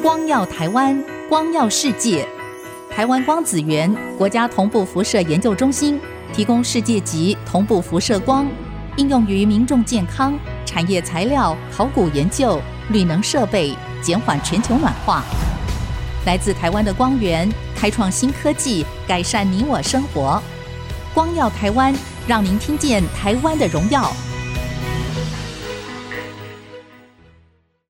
光耀台湾光耀世界台湾光子源国家同步辐射研究中心提供世界级同步辐射光应用于民众健康产业材料考古研究绿能设备减缓全球暖化。来自台湾的光源开创新科技改善你我生活。光耀台湾让您听见台湾的荣耀。